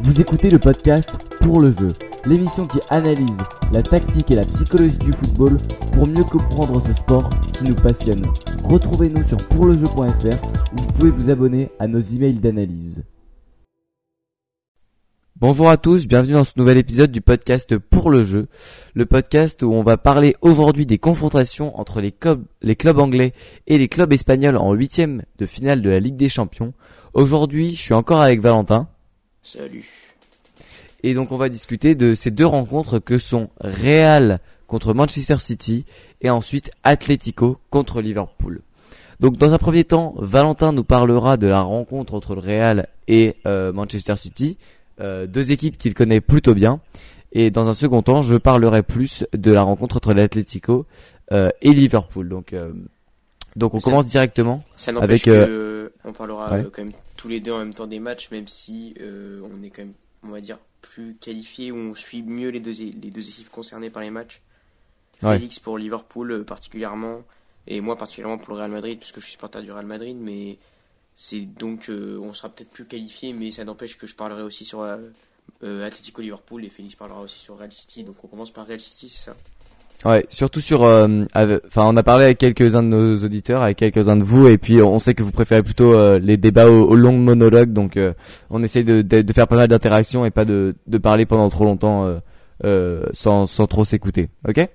Vous écoutez le podcast Pour le jeu, l'émission qui analyse la tactique et la psychologie du football pour mieux comprendre ce sport qui nous passionne. Retrouvez-nous sur pourlejeu.fr où vous pouvez vous abonner à nos emails d'analyse. Bonjour à tous, bienvenue dans ce nouvel épisode du podcast Pour le jeu, le podcast où on va parler aujourd'hui des confrontations entre les clubs, anglais et les clubs espagnols en huitième de finale de la Ligue des Champions. Aujourd'hui, je suis encore avec Valentin. Salut. Et donc on va discuter de ces deux rencontres que sont Real contre Manchester City et ensuite Atletico contre Liverpool. Donc dans un premier temps, Valentin nous parlera de la rencontre entre le Real et euh, Manchester City, euh, deux équipes qu'il connaît plutôt bien. Et dans un second temps, je parlerai plus de la rencontre entre l'Atletico euh, et Liverpool. Donc donc on Ça- commence directement. Ça Avec, n'empêche euh, que on parlera ouais. euh, quand même tous les deux en même temps des matchs, même si euh, on est quand même, on va dire, plus qualifié ou on suit mieux les deux, é- les deux équipes concernées par les matchs. Ouais. Félix pour Liverpool euh, particulièrement, et moi particulièrement pour le Real Madrid, puisque je suis supporter du Real Madrid, mais c'est donc euh, on sera peut-être plus qualifié, mais ça n'empêche que je parlerai aussi sur euh, euh, Atletico Liverpool et Félix parlera aussi sur Real City. Donc on commence par Real City, c'est ça? Ouais, surtout sur, euh, enfin, on a parlé avec quelques-uns de nos auditeurs, avec quelques-uns de vous, et puis on sait que vous préférez plutôt euh, les débats aux, aux longs monologues, donc euh, on essaye de, de, de faire pas mal d'interactions et pas de, de parler pendant trop longtemps euh, euh, sans, sans trop s'écouter. Ok?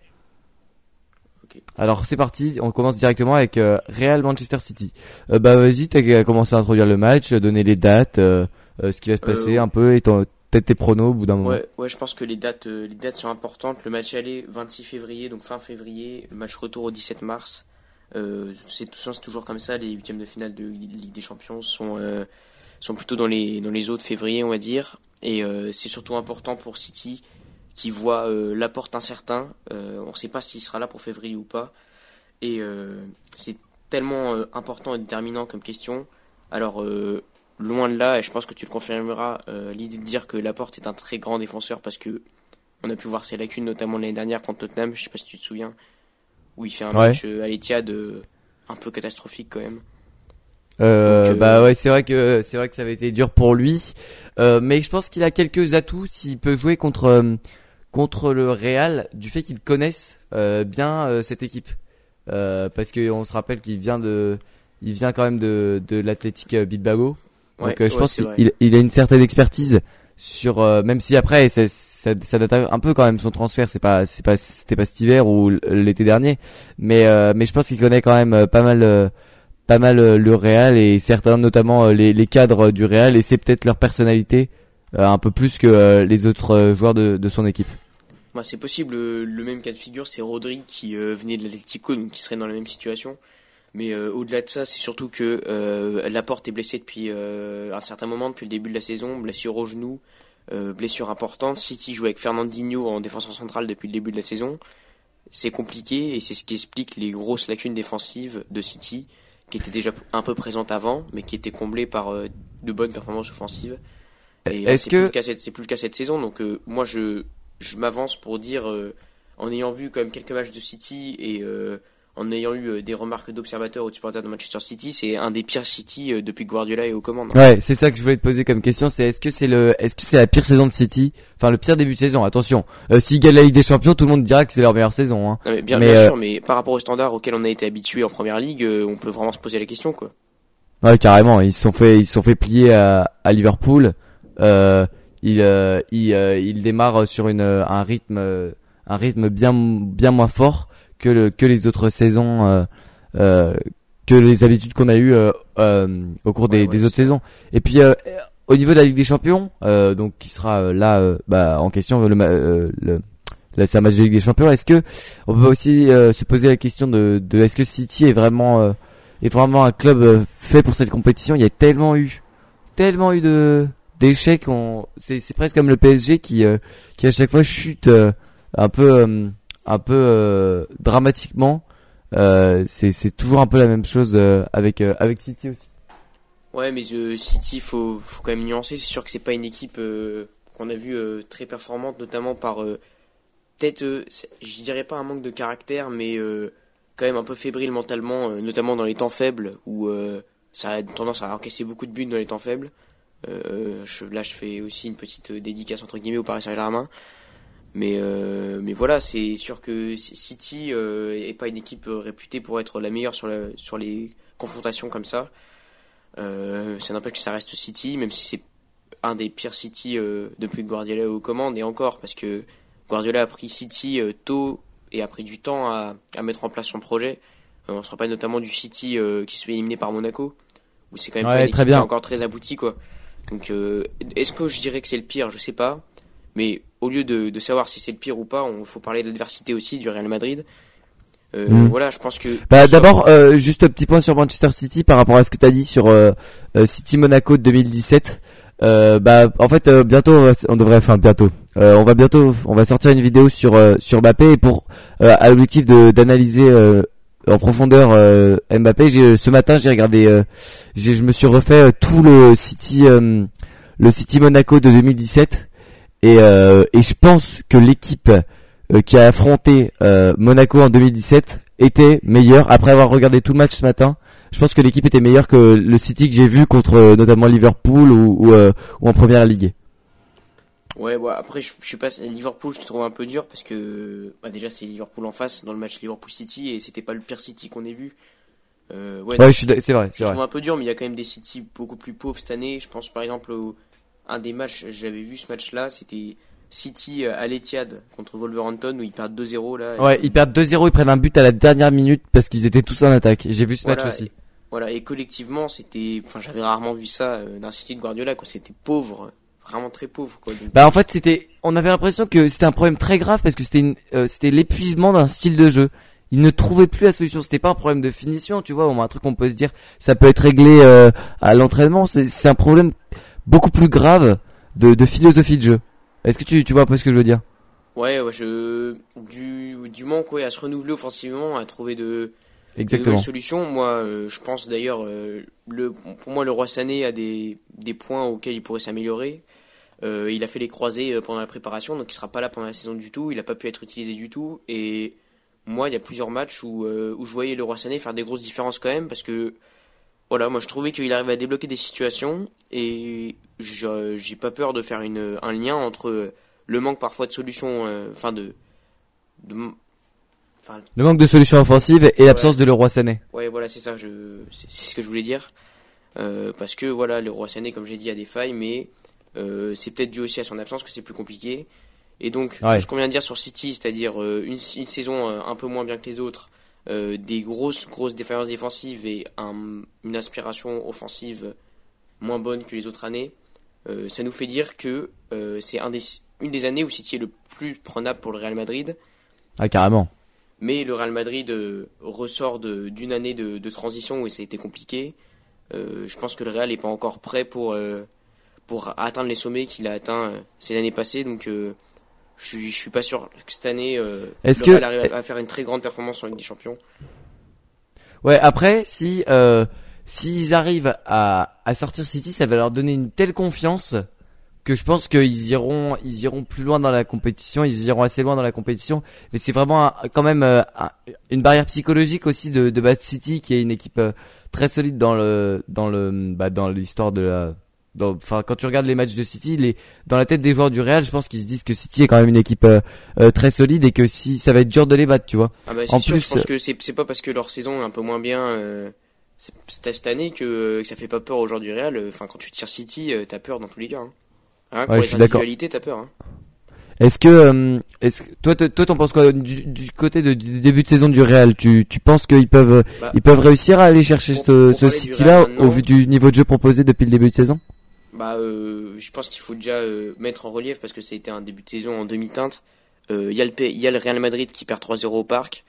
Ok. Alors c'est parti, on commence directement avec euh, Real Manchester City. Euh, bah vas-y, t'as commencé à introduire le match, euh, donner les dates, euh, euh, ce qui va se Euh, passer un peu, et ton- peut-être tes pronos au bout d'un moment. Ouais, je pense que les dates, euh, les dates sont importantes. Le match aller 26 février, donc fin février. Le match retour au 17 mars. Euh, c'est toujours comme ça. Les huitièmes de finale de Ligue des Champions sont euh, sont plutôt dans les dans les autres février, on va dire. Et c'est surtout important pour City qui voit la porte incertain. On ne sait pas s'il sera là pour février ou pas. Et c'est tellement important et déterminant comme question. Alors loin de là, et je pense que tu le confirmeras, euh, l'idée de dire que Laporte est un très grand défenseur parce que on a pu voir ses lacunes, notamment l'année dernière contre Tottenham, je sais pas si tu te souviens, où il fait un Ouais. match euh, à l'Etihad euh, un peu catastrophique quand même. Euh, Donc, bah ouais, c'est vrai que c'est vrai que ça avait été dur pour lui, Euh, mais je pense qu'il a quelques atouts s'il peut jouer contre contre le Real du fait qu'ils connaissent euh, bien euh, cette équipe, Euh, parce que on se rappelle qu'il vient de il vient quand même de de l'Athletic Bilbao, Ouais, donc euh, je ouais, pense qu'il il a une certaine expertise sur euh, même si après ça, ça, ça date un peu quand même son transfert. C'est pas c'est pas c'était pas cet hiver ou l'été dernier. Mais euh, mais je pense qu'il connaît quand même euh, pas mal euh, pas mal euh, le Real et certains notamment les, les cadres du Real. Et c'est peut-être leur personnalité euh, un peu plus que euh, les autres joueurs de, de son équipe. Bah, c'est possible, euh, le même cas de figure, c'est Rodri qui euh, venait de l'Atlético, donc qui serait dans la même situation. Mais euh, au-delà de ça, c'est surtout que euh, Laporte est blessé depuis euh, un certain moment, depuis le début de la saison, blessure au genou, blessure importante. City joue avec Fernandinho en défenseur central depuis le début de la saison. C'est compliqué et c'est ce qui explique les grosses lacunes défensives de City, qui étaient déjà un peu présentes avant, mais qui étaient comblées par de bonnes performances offensives. Et c'est que- plus le cas cette- c'est plus le cas cette saison, donc moi je je m'avance pour dire, en ayant vu quand même quelques matchs de City et en ayant eu euh, des remarques d'observateurs ou de supporters de Manchester City, c'est un des pires City euh, depuis que Guardiola est aux commandes. Ouais, c'est ça que je voulais te poser comme question, c'est est-ce que c'est le est-ce que c'est la pire saison de City? Enfin le pire début de saison, attention. Euh, S'ils gagnent la Ligue des Champions, tout le monde dira que c'est leur meilleure saison hein. Non, mais bien, Mais, bien euh, sûr, mais par rapport aux standards auxquels on a été habitué en première ligue, euh, on peut vraiment se poser la question, quoi. Ouais, carrément. Ils se sont fait, ils se sont fait plier à, à Liverpool. Euh, ils, euh, ils, euh, ils démarrent sur une, un rythme, un rythme bien, bien moins fort que le, que les autres saisons, euh, euh, que les habitudes qu'on a eues euh, euh, au cours des, Ouais, ouais, des autres saisons. Et puis, euh, au niveau de la Ligue des Champions, euh, donc qui sera là, bah, en question le, euh, le c'est un match de Ligue des Champions. Est-ce que on peut aussi euh, se poser la question de, de est-ce que City est vraiment euh, est vraiment un club euh, fait pour cette compétition? Il y a tellement eu, tellement eu de d'échecs. On, c'est c'est presque comme le PSG qui euh, qui à chaque fois chute euh, un peu euh, un peu euh, dramatiquement. Euh, c'est toujours un peu la même chose euh, avec avec City aussi. Ouais, mais City, faut, faut quand même nuancer. C'est sûr que c'est pas une équipe qu'on a vue très performante, notamment par peut-être, je dirais pas un manque de caractère, mais quand même un peu fébrile mentalement, notamment dans les temps faibles, où ça a tendance à encaisser beaucoup de buts dans les temps faibles. là, je fais aussi une petite dédicace entre guillemets au Paris Saint-Germain. Mais, mais voilà, c'est sûr que City est pas une équipe réputée pour être la meilleure sur, la, sur les confrontations comme ça. ça n'empêche que ça reste City, même si c'est un des pires City depuis que Guardiola est aux commandes, et encore, parce que Guardiola a pris City tôt et a pris du temps à, à mettre en place son projet. Euh, on se rappelle notamment du City euh, qui se fait éliminer par Monaco, où c'est quand même ouais, pas très encore très abouti quoi. Donc euh, est-ce que je dirais que c'est le pire? Je sais pas. Mais au lieu de, de savoir si c'est le pire ou pas, il faut parler de l'adversité aussi du Real Madrid. Euh, mm. Voilà, je pense que. Bah d'abord, euh, juste un petit point sur Manchester City par rapport à ce que tu as dit sur euh, City Monaco de 2017. bah en fait bientôt on devrait, enfin bientôt, on va bientôt, on va sortir une vidéo sur sur Mbappé et pour à l'objectif de d'analyser en profondeur Mbappé. Ce matin, j'ai regardé, j'ai, je me suis refait tout le City, le City Monaco de 2017, et, et je pense que l'équipe qui a affronté Monaco en 2017 était meilleure. Après avoir regardé tout le match ce matin, je pense que l'équipe était meilleure que le City que j'ai vu contre notamment Liverpool ou, ou, ou en Première Ligue. Ouais, bon, après, je, je suis pas Liverpool, je te trouve un peu dur parce que bah, déjà c'est Liverpool en face dans le match Liverpool City et c'était pas le pire City qu'on ait vu. Euh, ouais, ouais c'est vrai, c'est vrai. Je trouve un peu dur, mais il y a quand même des City beaucoup plus pauvres cette année. Je pense par exemple au un des matchs, j'avais vu ce match-là, c'était City à l'Etihad contre Wolverhampton où ils perdent 2-0 là. Ouais, ils perdent 2-0, ils prennent un but à la dernière minute parce qu'ils étaient tous en attaque. J'ai vu ce match aussi. voilà, et collectivement, c'était enfin j'avais rarement vu ça euh, d'un City de Guardiola quoi, c'était pauvre vraiment très pauvre quoi. Bah en fait c'était, on avait l'impression que c'était un problème très grave parce que c'était euh, c'était l'épuisement d'un style de jeu. Il ne trouvait plus la solution. C'était pas un problème de finition, tu vois, au moins un truc qu'on peut se dire, ça peut être réglé euh, à l'entraînement. C'est un problème beaucoup plus grave de, de philosophie de jeu. Est-ce que tu, tu vois un peu ce que je veux dire? Ouais, ouais, je du du manque ouais, à se renouveler offensivement, à trouver de Exactement. De solutions. Moi, euh, je pense d'ailleurs, le pour moi, le roi Sané a des des points auxquels il pourrait s'améliorer. Euh, il a fait les croisés euh, pendant la préparation, donc il sera pas là pendant la saison du tout. Il n'a pas pu être utilisé du tout. Et moi, il y a plusieurs matchs où, euh, où je voyais le Roi Sané faire des grosses différences quand même, parce que voilà, moi je trouvais qu'il arrivait à débloquer des situations et j'ai pas peur de faire une, un lien entre le manque parfois de solutions, enfin de, de le manque de solutions offensives et l'absence de le Roi Sané. Ouais, voilà, c'est ça, c'est ce que je voulais dire. parce que voilà, le Roi Sané, comme j'ai dit, a des failles, mais euh, c'est peut-être dû aussi à son absence que c'est plus compliqué. Et donc, ce qu'on vient de dire sur City, c'est-à-dire euh, une, saison euh, un peu moins bien que les autres, des grosses, grosses défaillances défensives et une inspiration offensive moins bonne que les autres années, ça nous fait dire que c'est un des, une des années où City est le plus prenable pour le Real Madrid. Ah, carrément. Mais le Real Madrid ressort d'une année de, de, transition où ça a été compliqué. je pense que le Real n'est pas encore prêt pour pour atteindre les sommets qu'il a atteints euh, ces années passées. Donc euh, je suis, je suis pas sûr que cette année, euh, Est-ce que arrive à faire une très grande performance en Ligue des Champions. Ouais, après, si s'ils arrivent à, à sortir City, ça va leur donner une telle confiance que je pense qu'ils iront ils iront plus loin dans la compétition, ils iront assez loin dans la compétition. Mais c'est vraiment quand même une barrière psychologique aussi de, de Bad City, qui est une équipe très solide dans le dans le bah, dans l'histoire de la enfin quand tu regardes les matchs de City, les, dans la tête des joueurs du Real, je pense qu'ils se disent que City est quand même une équipe euh, euh, très solide et que si ça va être dur de les battre, tu vois. Ah bah, en sûr, plus, je pense que c'est c'est pas parce que leur saison est un peu moins bien euh, cette année que, que, ça fait pas peur aux joueurs du Real. Enfin quand tu tires City, t'as peur dans tous les cas. Hein. Hein, t'as peur. Hein. Est-ce que, est-ce que toi, toi, t'en penses quoi du, du côté de, du début de saison du Real? Tu, tu penses qu'ils peuvent, bah, ils peuvent réussir à aller chercher ce, ce City-là au vu du niveau de jeu proposé depuis le début de saison? Bah, euh, je pense qu'il faut déjà euh, mettre en relief parce que c'était un début de saison en demi-teinte. Euh, il y, a le, y a le Real Madrid qui perd 3-0 au parc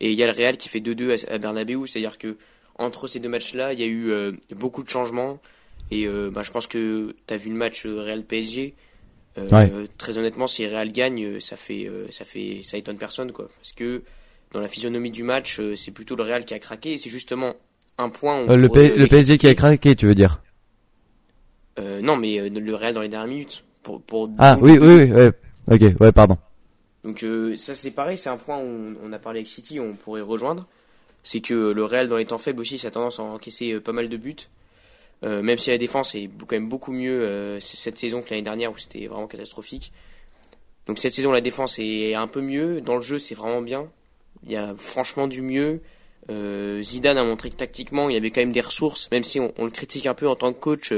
et il y a le Real qui fait 2-2 à, Bernabeu. C'est-à-dire que entre ces deux matchs-là, il y a eu beaucoup de changements et bah, je pense que tu as vu le match Real PSG. Très honnêtement, si Real gagne, ça fait, ça fait, ça étonne personne quoi, parce que dans la physionomie du match, c'est plutôt le Real qui a craqué et c'est justement un point. le, le PSG qui a craqué, tu veux dire? Euh, non, mais euh, le Real dans les dernières minutes. Pour, pour ah oui, oui, oui, ok, ouais, pardon. Donc euh, ça c'est pareil, c'est un point où on, a parlé avec City, on pourrait rejoindre. C'est que le Real dans les temps faibles aussi, ça a tendance à encaisser pas mal de buts. même si la défense est quand même beaucoup mieux cette saison que l'année dernière où c'était vraiment catastrophique. Donc cette saison, la défense est un peu mieux. Dans le jeu, c'est vraiment bien. Il y a franchement du mieux. Zidane a montré que tactiquement, il y avait quand même des ressources, même si on, le critique un peu en tant que coach.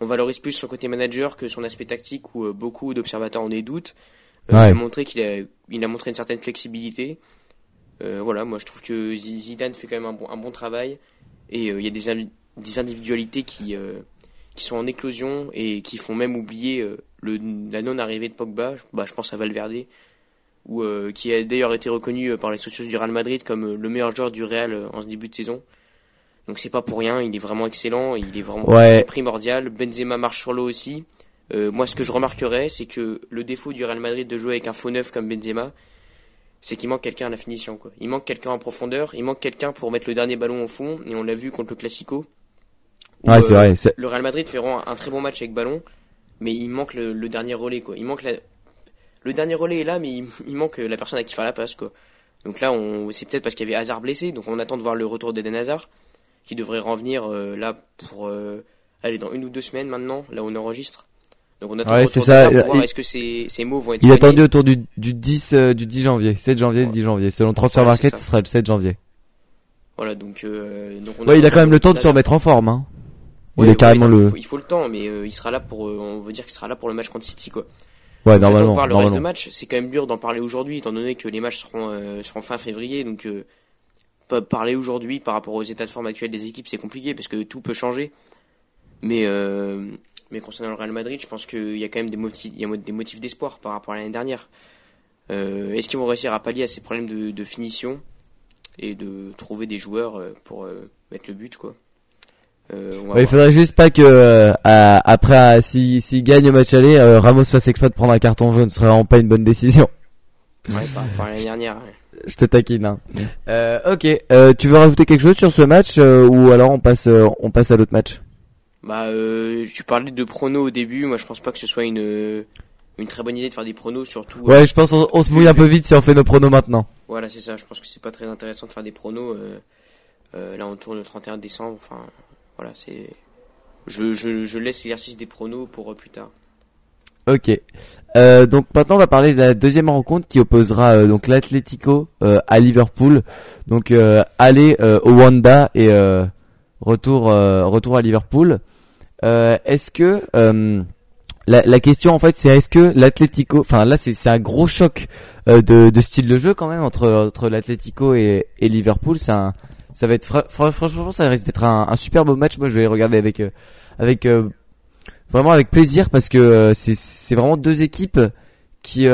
Euh, on valorise plus son côté manager que son aspect tactique, où euh, beaucoup d'observateurs en doutes. Il a montré qu'il a, il a montré une certaine flexibilité. voilà, moi je trouve que Zidane fait quand même un bon, un bon travail. Et il y a des, des individualités qui, qui sont en éclosion et qui font même oublier le, la non-arrivée de Pogba. Bah, je pense à Valverde ou euh, qui a d'ailleurs été reconnu euh, par les socios du Real Madrid comme euh, le meilleur joueur du Real en ce début de saison. Donc c'est pas pour rien, il est vraiment excellent, il est vraiment primordial. Benzema marche sur l'eau aussi. moi, ce que je remarquerais, c'est que le défaut du Real Madrid de jouer avec un faux neuf comme Benzema, c'est qu'il manque quelqu'un à la finition. Quoi. Il manque quelqu'un en profondeur, il manque quelqu'un pour mettre le dernier ballon au fond, et on l'a vu contre le Classico. ouais, c'est vrai. Le Real Madrid fait un très bon match avec ballon, mais il manque le, le dernier relais. Quoi. Il manque la, le dernier relais est là, mais il, manque la personne à qui faire la passe, quoi. Donc là, on, c'est peut-être parce qu'il y avait Hazard blessé, donc on attend de voir le retour d'Eden Hazard, qui devrait revenir euh, là pour euh, aller dans une ou deux semaines maintenant, là où on enregistre. Donc on attend ouais, c'est ça. Est-ce que ces, ces mots vont être Il est attendu autour du, du 10 euh, du 10 janvier, 7 janvier, 10 janvier. Selon Transfer Market, ce sera le 7 janvier. Voilà, donc, donc on ouais, il a quand même le temps de se remettre en forme. Hein. il est carrément le. Il faut, le temps, mais il sera là pour. on veut dire qu'il sera là pour le match contre City, quoi. Ouais, normalement. Voir le reste de match, c'est quand même dur d'en parler aujourd'hui, étant donné que les matchs seront, euh, seront fin février. Donc, euh, parler aujourd'hui par rapport aux états de forme actuels des équipes, c'est compliqué parce que tout peut changer. Mais, euh, mais concernant le Real Madrid, je pense qu'il y a quand même des motifs, il y a des motifs d'espoir par rapport à l'année dernière. Euh, Est-ce qu'ils vont réussir à pallier à ces problèmes de, de finition et de trouver des joueurs euh, pour euh, mettre le but, quoi? Euh, il faudrait juste pas que euh, après s'il si, gagne le match aller, euh, Ramos fasse exprès de prendre un carton jaune, ce serait vraiment pas une bonne décision. Ouais, pas l'année dernière. Je te taquine. Hein. Euh, ok, tu veux rajouter quelque chose sur ce match ou alors on passe on passe à l'autre match? Bah, tu parlais de pronos au début. Moi, je pense pas que ce soit une une très bonne idée de faire des pronos, surtout. Ouais, je pense on, on se mouille un peu vite si on fait nos pronos maintenant. Voilà, c'est ça. Je pense que c'est pas très intéressant de faire des pronos. là, on tourne le 31 décembre. Enfin, voilà, c'est. Je, je, je laisse l'exercice des pronos pour euh, plus tard. Ok. Euh, donc maintenant on va parler de la deuxième rencontre qui opposera euh, donc l'Atlético euh, à Liverpool. Donc aller au Wanda et retour retour à Liverpool. est-ce que la, la, question en fait c'est est-ce que l'Atlético, enfin là c'est un gros choc de, de style de jeu quand même entre entre l'Atlético et, et Liverpool. Un ça va être franchement ça risque d'être un, un, super beau match. Moi je vais regarder avec euh, avec euh, vraiment avec plaisir parce que euh, c'est vraiment deux équipes qui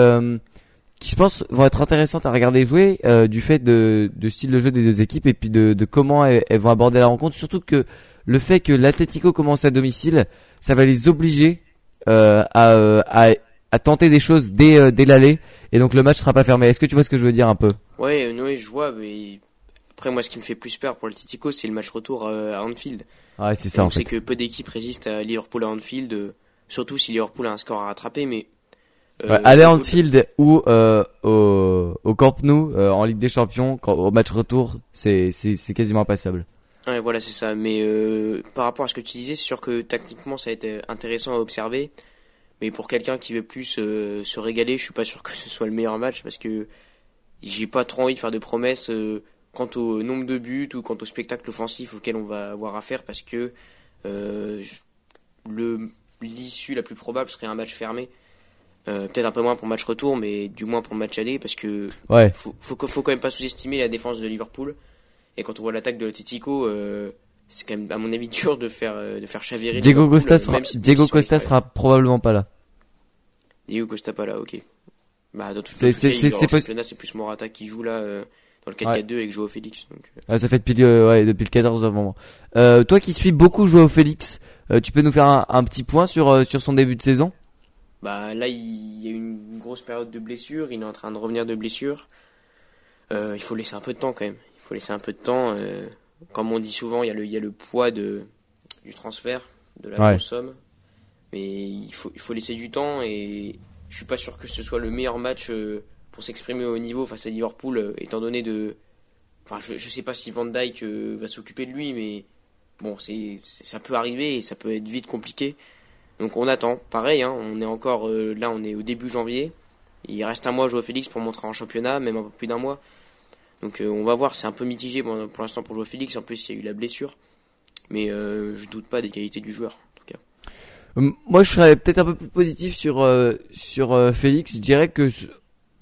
qui je pense vont être intéressantes à regarder jouer du fait de, de style de jeu des deux équipes et puis de, de comment elles, vont aborder la rencontre. Surtout que le fait que l'Atlético commence à domicile, ça va les obliger à, à, à tenter des choses dès, dès l'aller et donc le match sera pas fermé. Est-ce que tu vois ce que je veux dire un peu? Ouais, Noé, je vois, mais après, moi, ce qui me fait plus peur pour le Titico, c'est le match retour euh, à Anfield. Ouais, c'est ça. on sait que peu d'équipes résistent à Liverpool à Anfield, euh, surtout si Liverpool a un score à rattraper, mais. Euh, aller à Anfield ou euh, au, au Camp Nou en Ligue des Champions, quand, au match retour, c'est c'est quasiment impassable. Ouais, voilà, c'est ça. Mais par rapport à ce que tu disais, c'est sûr que tactiquement, ça a été intéressant à observer. Mais pour quelqu'un qui veut plus se régaler, je suis pas sûr que ce soit le meilleur match parce que j'ai pas trop envie de faire de promesses quant au nombre de buts ou quant au spectacle offensif auquel on va avoir affaire parce que euh, le l'issue la plus probable serait un match fermé. Euh, peut-être un peu moins pour match retour, mais du moins pour match aller, parce que ouais. faut, faut, faut quand même pas sous-estimer la défense de Liverpool. Et quand on voit l'attaque de l'Atletico, euh, c'est quand même à mon avis dur de faire euh, de faire chavirer. Diego Costa sera, Diego Costa sera probablement pas là. Diego Costa pas là, ok. Bah dans tout c'est plus Morata qui joue là. Euh, dans le 4-4-2 avec Joao Félix. Donc... Euh. ça fait depuis, euh, ouais, depuis le 14 novembre. Euh, toi qui suis beaucoup Joao Félix, euh, tu peux nous faire un, un petit point sur, euh, sur son début de saison? Bah là, il y a eu une grosse période de blessure, il est en train de revenir de blessure. il faut laisser un peu de temps quand même. Il faut laisser un peu de temps. comme on dit souvent, il y a le, il y a le poids de, du transfert, de la grosse somme. Mais il faut, il faut laisser du temps et je suis pas sûr que ce soit le meilleur match pour s'exprimer au niveau face à Liverpool, euh, étant donné de. Enfin, je, je sais pas si Van Dyke euh, va s'occuper de lui, mais bon, c'est, ça peut arriver et ça peut être vite compliqué. Donc on attend. Pareil, hein, on est encore là, on est au début janvier. Il reste un mois à jouer Félix pour montrer en championnat, même un peu plus d'un mois. Donc on va voir, c'est un peu mitigé pour, l'instant pour jouer Félix. En plus, il y a eu la blessure. Mais je doute pas des qualités du joueur. Moi, je serais peut-être un peu plus positif sur sur Félix. Je dirais que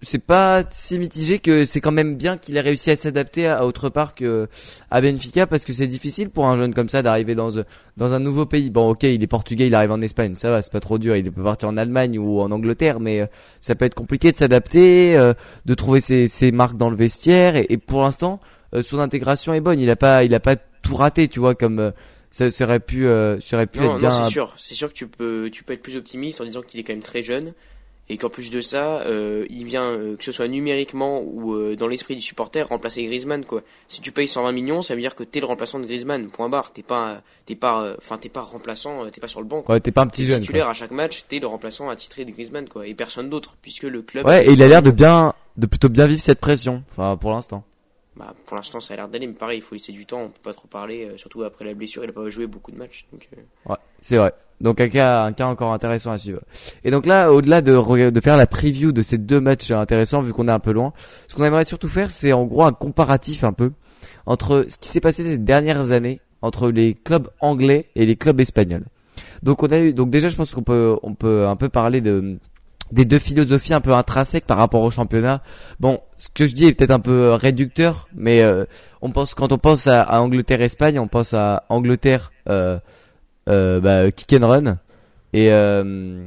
c'est pas si mitigé que c'est quand même bien qu'il ait réussi à s'adapter à autre part que à Benfica parce que c'est difficile pour un jeune comme ça d'arriver dans dans un nouveau pays. Bon, ok, il est portugais, il arrive en Espagne, ça va, c'est pas trop dur. Il peut partir en Allemagne ou en Angleterre, mais euh, ça peut être compliqué de s'adapter, euh, de trouver ses, ses marques dans le vestiaire. Et, pour l'instant, euh, son intégration est bonne. Il a pas, il a pas tout raté, tu vois, comme ça serait pu, serait pu être bien. Non, c'est sûr, c'est sûr que tu peux, tu peux être plus optimiste en disant qu'il est quand même très jeune et qu'en plus de ça, euh, il vient, euh, que ce soit numériquement ou euh, dans l'esprit du supporter, remplacer Griezmann quoi. Si tu payes 120 millions, ça veut dire que t'es le remplaçant de Griezmann. Point barre. T'es pas, t'es pas, enfin t'es pas remplaçant, t'es pas sur le banc. Quoi. Ouais, t'es pas un petit jeune. Titulaire à chaque match, t'es le remplaçant attitré de Griezmann quoi, et personne d'autre, puisque le club. Ouais, et il a l'air de bien, de plutôt bien vivre cette pression. Enfin, pour l'instant. Bah, pour l'instant, ça a l'air d'aller, mais pareil, il faut laisser du temps. On peut pas trop parler, surtout après la blessure. Il a pas joué beaucoup de matchs. Donc, Ouais, c'est vrai. Donc un cas, encore intéressant à suivre. Et donc là, au-delà de, faire la preview de ces deux matchs intéressants, vu qu'on est un peu loin, ce qu'on aimerait surtout faire, c'est en gros un comparatif un peu entre ce qui s'est passé ces dernières années entre les clubs anglais et les clubs espagnols. Donc on a eu, donc déjà, je pense qu'on peut, on peut un peu parler de des deux philosophies un peu intrinsèques par rapport au championnat. Bon, ce que je dis est peut-être un peu réducteur, mais euh, on pense quand on pense à, à Angleterre-Espagne, on pense à Angleterre. Euh, euh, bah, kick and run et euh,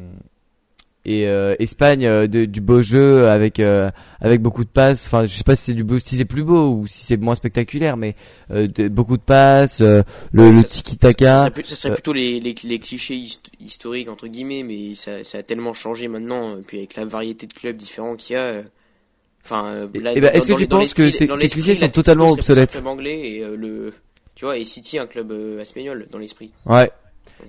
et euh, Espagne euh, de, du beau jeu avec euh, avec beaucoup de passes enfin je sais pas si c'est du beau si c'est plus beau ou si c'est moins spectaculaire mais de, beaucoup de passes le, le tiki taka ça, ça, serait, plutôt les, les, les, clichés historiques entre guillemets mais ça, ça a tellement changé maintenant puis avec la variété de clubs différents qu'il y a enfin eh ben, est-ce que tu penses que ces, ces clichés sont totalement obsolètes club anglais et le tu vois et City un club espagnol dans l'esprit. Ouais.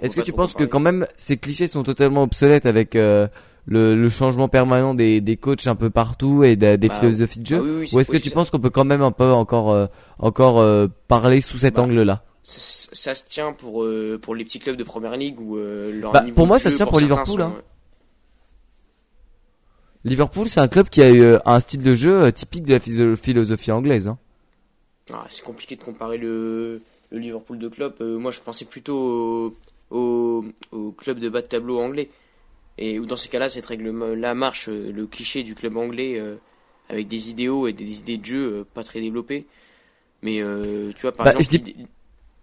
Est-ce que tu penses que quand même ces clichés sont totalement obsolètes avec euh, le, le, changement permanent des, des coachs un peu partout et des bah, philosophies de jeu? bah Ou est-ce que tu penses qu'on peut quand même un peu encore euh, encore euh, parler sous cet bah, angle-là? ça, ça, se tient pour pour les petits clubs de première ligue ou leur bah, Pour moi, ça se tient pour, Liverpool. Hein. Liverpool, c'est un club qui a eu un style de jeu typique de la philosophie anglaise. Hein. Ah, c'est compliqué de comparer le, le Liverpool de club. moi, je pensais plutôt au, club de bas de tableau anglais. Et dans ces cas-là, cette règle-là marche, euh, le cliché du club anglais euh, avec des idéaux et des idées de jeu euh, pas très développées. Mais tu vois, par bah, exemple,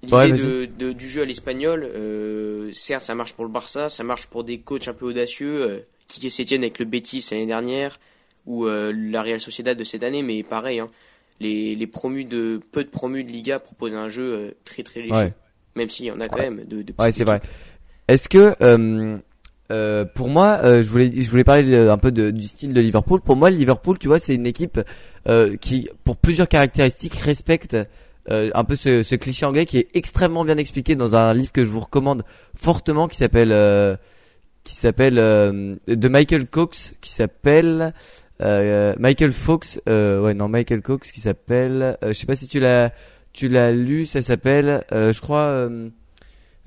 l'idée de, du jeu à l'espagnol, certes, ça marche pour le Barça, ça marche pour des coachs un peu audacieux, qui s'étiennent avec le Betis l'année dernière, ou la Real Sociedad de cette année, mais pareil, hein, les, les promus de peu de promus de Liga proposent un jeu très très léger. Même s'il y en a quand même de, de Ouais, c'est vrai. Est-ce que euh, euh, pour moi, euh, je voulais je voulais parler un peu de, du style de Liverpool. Pour moi, Liverpool, tu vois, c'est une équipe euh, qui, pour plusieurs caractéristiques, respecte euh, un peu ce, ce, cliché anglais qui est extrêmement bien expliqué dans un livre que je vous recommande fortement, qui s'appelle qui s'appelle de Michael Cox, qui s'appelle Michael Fox. ouais, non, Michael Cox, qui s'appelle. je sais pas si tu l'as tu l'as lu, ça s'appelle, euh, je crois. Euh,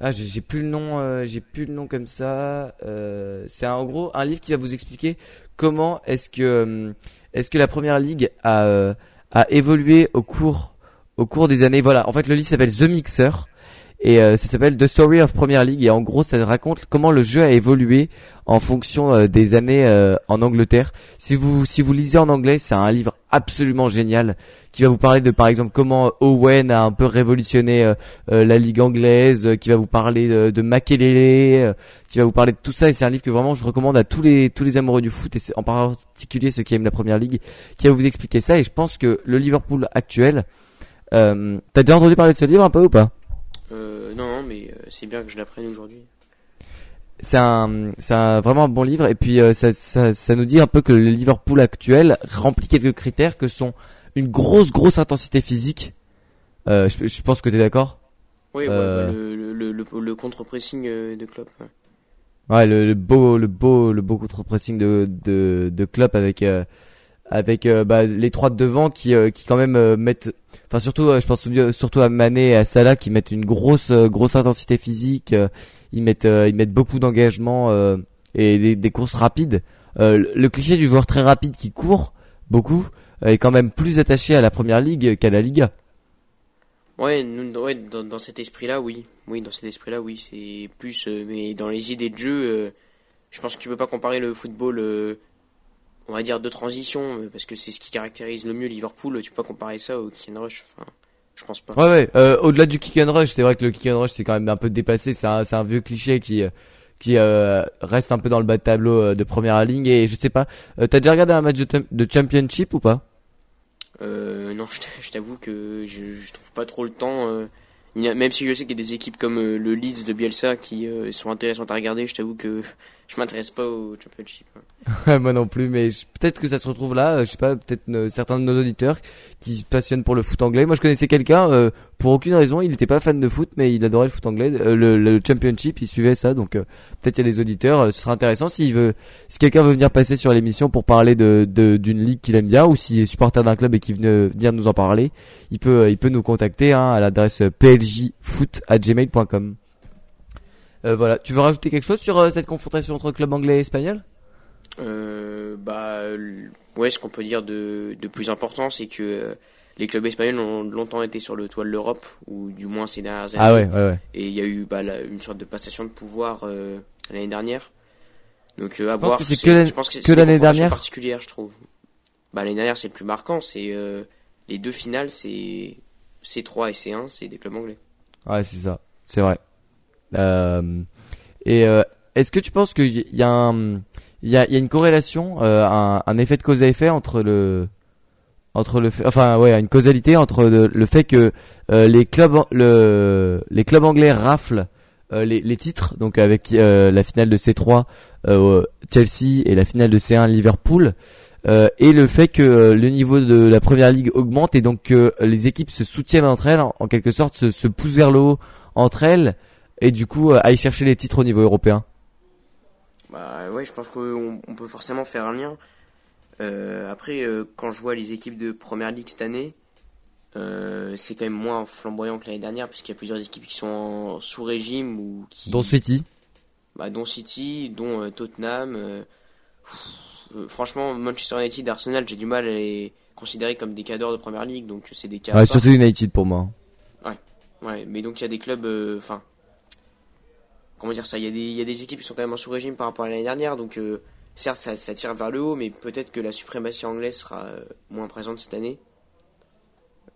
ah, j'ai plus le nom, euh, j'ai plus le nom comme ça. c'est en gros un livre qui va vous expliquer comment est-ce que est-ce que la première ligue a a évolué au cours au cours des années. Voilà, en fait le livre s'appelle The Mixer et ça s'appelle The Story of Premier League. Et en gros ça raconte comment le jeu a évolué en fonction des années en Angleterre. Si vous si vous lisez en anglais, c'est un livre absolument génial qui va vous parler de par exemple comment Owen a un peu révolutionné euh, euh, la ligue anglaise, euh, qui va vous parler de, de Makelele, qui va vous parler de tout ça. Et c'est un livre que vraiment je recommande à tous les tous les amoureux du foot et en particulier ceux qui aiment la première ligue, qui va vous expliquer ça. Et je pense que le Liverpool actuel, euh, t'as déjà entendu parler de ce livre un peu ou pas? euh, mais c'est bien que je l'apprenne aujourd'hui c'est un, c'est un, vraiment un bon livre et puis ça, ça, ça, nous dit un peu que le Liverpool actuel remplit quelques critères que sont une grosse grosse intensité physique. Euh, je, je, pense que tu es d'accord? Oui, euh... le, le, le, le contre-pressing euh, de Klopp. Ouais, ouais le, le, beau le beau le beau contre-pressing de de de Klopp avec euh, avec bah, les trois de devant qui qui quand même mettent enfin surtout je pense surtout à Mané et à Salah qui mettent une grosse grosse intensité physique ils mettent ils mettent beaucoup d'engagement et des, courses rapides le cliché du joueur très rapide qui court beaucoup est quand même plus attaché à la première ligue qu'à la Liga Ouais, ouais dans, dans cet esprit-là, oui. Oui, dans cet esprit-là, oui. C'est plus, euh, mais dans les idées de jeu, euh, je pense que tu peux pas comparer le football, euh, on va dire, de transition, parce que c'est ce qui caractérise le mieux Liverpool. Tu peux pas comparer ça au kick and rush. Enfin, je pense pas. Ouais, ouais. au-delà du kick and rush, c'est vrai que le kick and rush c'est quand même un peu dépassé. C'est un, c'est un vieux cliché qui qui reste un peu dans le bas de tableau de première ligne. Et je sais pas, t'as déjà regardé un match de, de championship ou pas? Euh, non, je t'avoue que je, je, trouve pas trop le temps. Euh, même si je sais qu'il y a des équipes comme euh, le Leeds de Bielsa qui euh, sont intéressantes à regarder, je t'avoue que je m'intéresse pas au championship. Moi non plus, mais peut-être que ça se retrouve là. Euh, je sais pas, peut-être certains de nos auditeurs qui se passionnent pour le foot anglais. Moi, je connaissais quelqu'un euh, pour aucune raison. Il n'était pas fan de foot, mais il adorait le foot anglais, euh, le, le, championship. Il suivait ça, donc peut-être il y a des auditeurs. ce sera intéressant s'il veut, si quelqu'un veut venir passer sur l'émission pour parler de d'une ligue qu'il aime bien, ou s'il est supporter d'un club et qui veut venir nous en parler, il peut il peut nous contacter hein, à l'adresse pljfoot@gmail.com. Euh, voilà. Tu veux rajouter quelque chose sur cette confrontation entre club anglais et espagnol? Euh, bah, ouais, ce qu'on peut dire de, de plus important, c'est que euh, les clubs espagnols ont longtemps été sur le toit de l'Europe, ou du moins ces dernières ah années. Ah ouais, ouais, ouais. Et il y a eu bah, une sorte de passation de pouvoir euh, l'année dernière. Donc à voir. c'est que, je pense que, l'année dernière. particulière, je trouve. Bah l'année dernière, c'est le plus marquant. C'est les deux finales, c'est C3 et C1, c'est des clubs anglais. Ouais, c'est ça. C'est vrai. Et est-ce que tu penses qu'il y a un y a, une corrélation, euh, un, effet de cause à effet entre le entre le fait, enfin ouais, une causalité entre le, fait que euh, les clubs le les clubs anglais raflent euh, les, les titres, donc avec la finale de C3 Chelsea et la finale de C1 Liverpool. et le fait que le niveau de la première ligue augmente et donc que les équipes se soutiennent entre elles, en, quelque sorte se, se poussent vers le haut entre elles et du coup aillent chercher les titres au niveau européen. Bah ouais, je pense qu'on peut forcément faire un lien. Euh, après, euh, quand je vois les équipes de première ligue cette année, euh, c'est quand même moins flamboyant que l'année dernière, puisqu'il y a plusieurs équipes qui sont sous régime ou qui. Dont City. Bah, dont City, dont Tottenham. franchement, Manchester United, Arsenal, j'ai du mal à les considérer comme des cadres de première ligue, donc c'est des cas. Ouais, surtout United pour moi. Ouais, ouais, mais donc il y a des clubs, enfin, comment dire ça, il y, a des, il y a des équipes qui sont quand même en sous-régime par rapport à l'année dernière, donc euh, certes ça, ça, tire vers le haut, mais peut-être que la suprématie anglaise sera euh, moins présente cette année.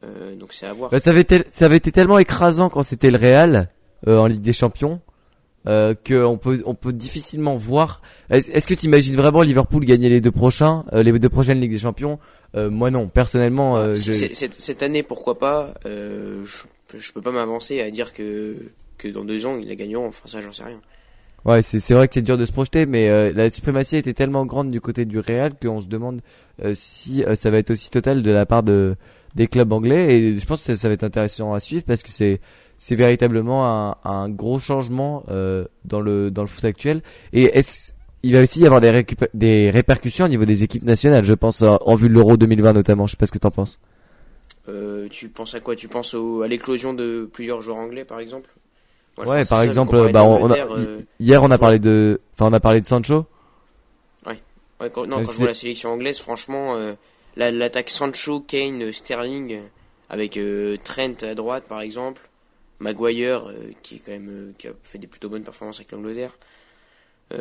Euh, donc c'est à voir. Bah, ça, avait ça avait été tellement écrasant quand c'était le Real en Ligue des Champions euh, qu'on peut on peut difficilement voir. Est-ce que tu imagines vraiment Liverpool gagner les deux prochains, les deux prochaines Ligues des Champions? Moi non, personnellement. Cette, cette, année pourquoi pas? Je, je peux pas m'avancer à dire que que dans deux ans ils la gagneront. Enfin, ça, j'en sais rien. Ouais, c'est vrai que c'est dur de se projeter, mais euh, la suprématie était tellement grande du côté du Real qu'on se demande euh, si euh, ça va être aussi total de la part de des clubs anglais. Et je pense que ça, va être intéressant à suivre parce que c'est c'est véritablement un, un gros changement dans le dans le foot actuel. Et est-ce il va aussi y avoir des, des répercussions au niveau des équipes nationales, je pense, en vue de l'Euro 2020 notamment. Je sais pas ce que t'en penses. tu penses à quoi? Tu penses au, à l'éclosion de plusieurs joueurs anglais, par exemple? Ouais, par exemple, bah, on a, euh, hier on a parlé de, enfin on a parlé de Sancho. Ouais. ouais quand, non, quand je vois la sélection anglaise, franchement, euh, l'attaque Sancho, Kane, Sterling, avec euh, Trent à droite par exemple, Maguire qui est quand même qui a fait des plutôt bonnes performances avec l'Angleterre.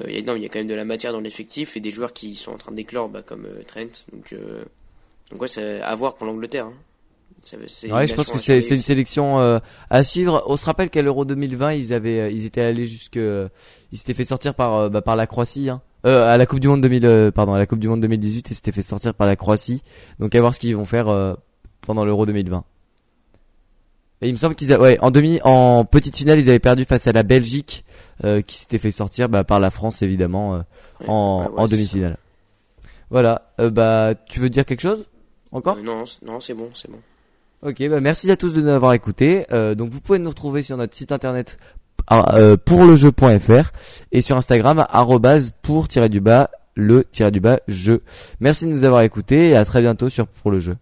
Il y a, non, il y a quand même de la matière dans l'effectif et des joueurs qui sont en train d'éclore, bah, comme Trent. Donc, donc ouais, c'est à voir pour l'Angleterre. Hein ouais, je pense que c'est une sélection euh, à suivre. On se rappelle qu'à l'Euro 2020, ils avaient, euh, ils étaient allés jusque, euh, ils s'étaient fait sortir par, bah, par la Croatie, hein. à la Coupe du Monde 2000, pardon, à la Coupe du Monde 2018, ils s'étaient fait sortir par la Croatie. Donc à voir ce qu'ils vont faire pendant l'Euro 2020. Et il me semble qu'ils, ouais, en demi, en petite finale, ils avaient perdu face à la Belgique, qui s'était fait sortir bah, par la France évidemment en, en demi-finale. Voilà. bah, tu veux dire quelque chose encore? Non, non, c'est bon, c'est bon. Ok, bah merci à tous de nous avoir écoutés. Euh, donc vous pouvez nous retrouver sur notre site internet euh, pourlejeu.fr et sur Instagram pour tirer du bas le tiré du bas jeu. Merci de nous avoir écoutés et à très bientôt sur pour le jeu.